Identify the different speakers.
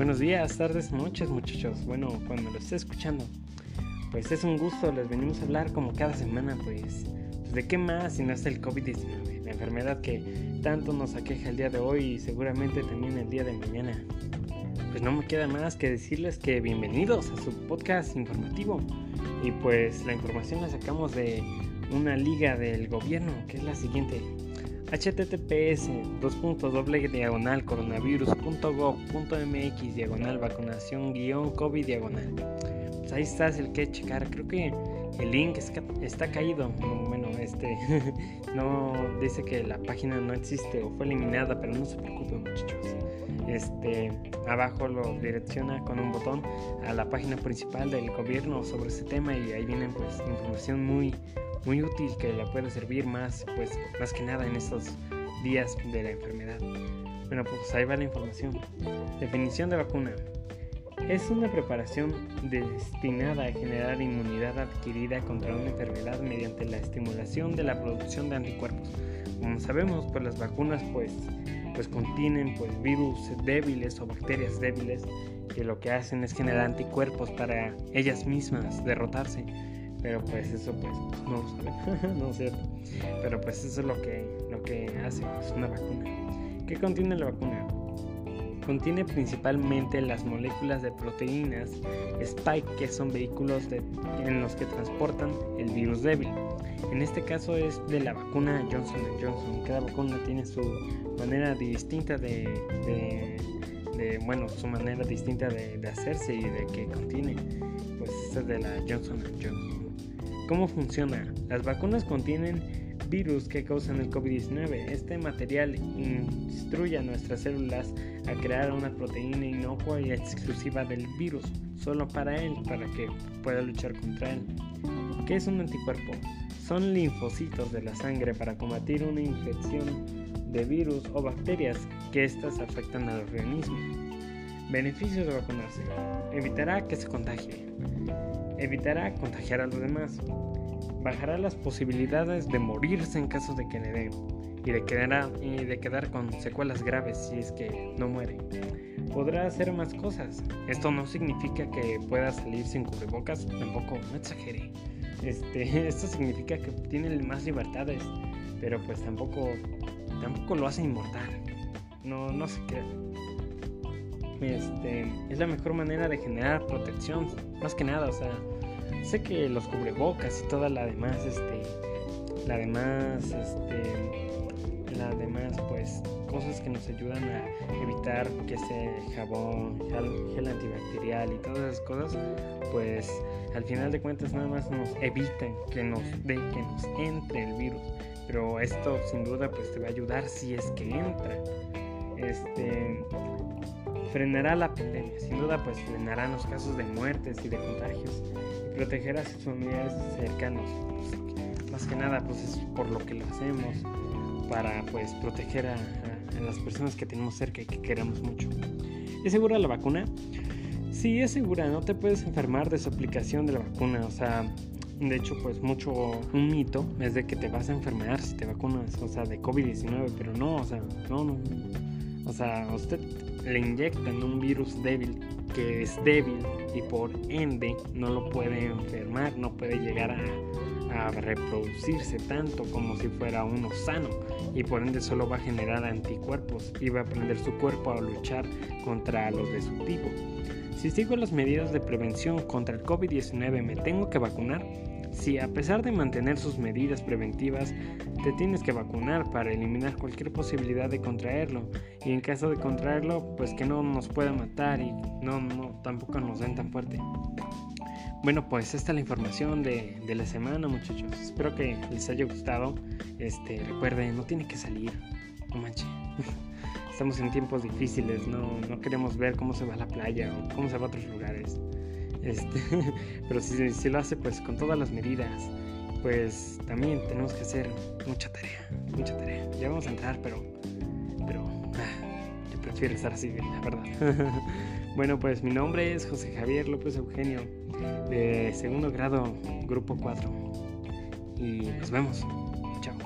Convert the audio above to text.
Speaker 1: Buenos días, tardes, noches muchachos. Bueno, cuando lo esté escuchando, pues es un gusto, les venimos a hablar como cada semana, pues, pues de qué más si no es el COVID-19, la enfermedad que tanto nos aqueja el día de hoy y seguramente también el día de mañana. Pues no me queda más que decirles que bienvenidos a su podcast informativo. Y pues la información la sacamos de una liga del gobierno, que es la siguiente https diagonal coronavirus.gov.mx diagonal vacunación guion covid diagonal. Pues ahí está el que checar. Creo que el link está caído. Bueno este no dice que la página no existe o fue eliminada pero no se preocupen muchachos este abajo lo direcciona con un botón a la página principal del gobierno sobre ese tema y ahí vienen pues información muy muy útil que le puede servir más, pues, más que nada en estos días de la enfermedad. Bueno, pues ahí va la información. Definición de vacuna. Es una preparación destinada a generar inmunidad adquirida contra una enfermedad mediante la estimulación de la producción de anticuerpos. Como sabemos, pues las vacunas pues, pues contienen pues virus débiles o bacterias débiles que lo que hacen es generar anticuerpos para ellas mismas derrotarse pero pues eso pues no lo saben, no es cierto. Pero pues eso es lo que, lo que hace, es una vacuna. ¿Qué contiene la vacuna? Contiene principalmente las moléculas de proteínas spike que son vehículos en los que transportan el virus débil. En este caso es de la vacuna Johnson Johnson. Cada vacuna tiene su manera distinta de, de, bueno, su manera distinta de, de, hacerse y de que contiene. Pues esta es de la Johnson Johnson. ¿Cómo funciona? Las vacunas contienen virus que causan el COVID-19. Este material instruye a nuestras células a crear una proteína inocua y exclusiva del virus, solo para él, para que pueda luchar contra él. ¿Qué es un anticuerpo? Son linfocitos de la sangre para combatir una infección de virus o bacterias que éstas afectan al organismo. Beneficios de vacunarse. Evitará que se contagie evitará contagiar a los demás, bajará las posibilidades de morirse en caso de que le dé y de, quedar, y de quedar con secuelas graves si es que no muere. Podrá hacer más cosas. Esto no significa que pueda salir sin cubrebocas, tampoco, no exagere. Este, esto significa que tiene más libertades, pero pues tampoco, tampoco lo hace inmortal. No, no se crea. Este, es la mejor manera de generar protección, más que nada, o sea, sé que los cubrebocas y toda la demás, este, la demás, este, cosas que nos ayudan a evitar que ese jabón, gel, antibacterial y todas esas cosas, pues, al final de cuentas nada más nos evitan que nos de, que nos entre el virus, pero esto sin duda, pues, te va a ayudar si es que entra. Este, frenará la pandemia, sin duda pues frenará los casos de muertes y de contagios y protegerá a sus familiares cercanos. Pues, más que nada pues es por lo que lo hacemos, para pues proteger a, las personas que tenemos cerca y que queremos mucho. ¿Es segura la vacuna? Sí, es segura, no te puedes enfermar de su aplicación de la vacuna, o sea, de hecho, pues mucho un mito es de que te vas a enfermar si te vacunas, o sea, de COVID-19, pero no, o sea, no, no. O sea, usted le inyectan un virus débil que es débil y por ende no lo puede enfermar, no puede llegar a, reproducirse tanto como si fuera uno sano y por ende solo va a generar anticuerpos y va a aprender su cuerpo a luchar contra los de su tipo. Si sigo las medidas de prevención contra el COVID-19 me tengo que vacunar, si a pesar de mantener sus medidas preventivas, te tienes que vacunar para eliminar cualquier posibilidad de contraerlo y en caso de contraerlo, pues que no nos pueda matar y no, no tampoco nos den tan fuerte. Bueno, pues esta es la información de, de, la semana, muchachos. Espero que les haya gustado. Este, recuerden, no tiene que salir. No manches. Estamos en tiempos difíciles, no, no queremos ver cómo se va a la playa o cómo se va a otros lugares. Este, pero si, si, lo hace pues con todas las medidas, pues también tenemos que hacer mucha tarea, mucha tarea. Ya vamos a entrar, pero, estar así, la verdad. bueno, pues mi nombre es José Javier López Eugenio, de segundo grado, grupo 4. Y nos vemos. Chao.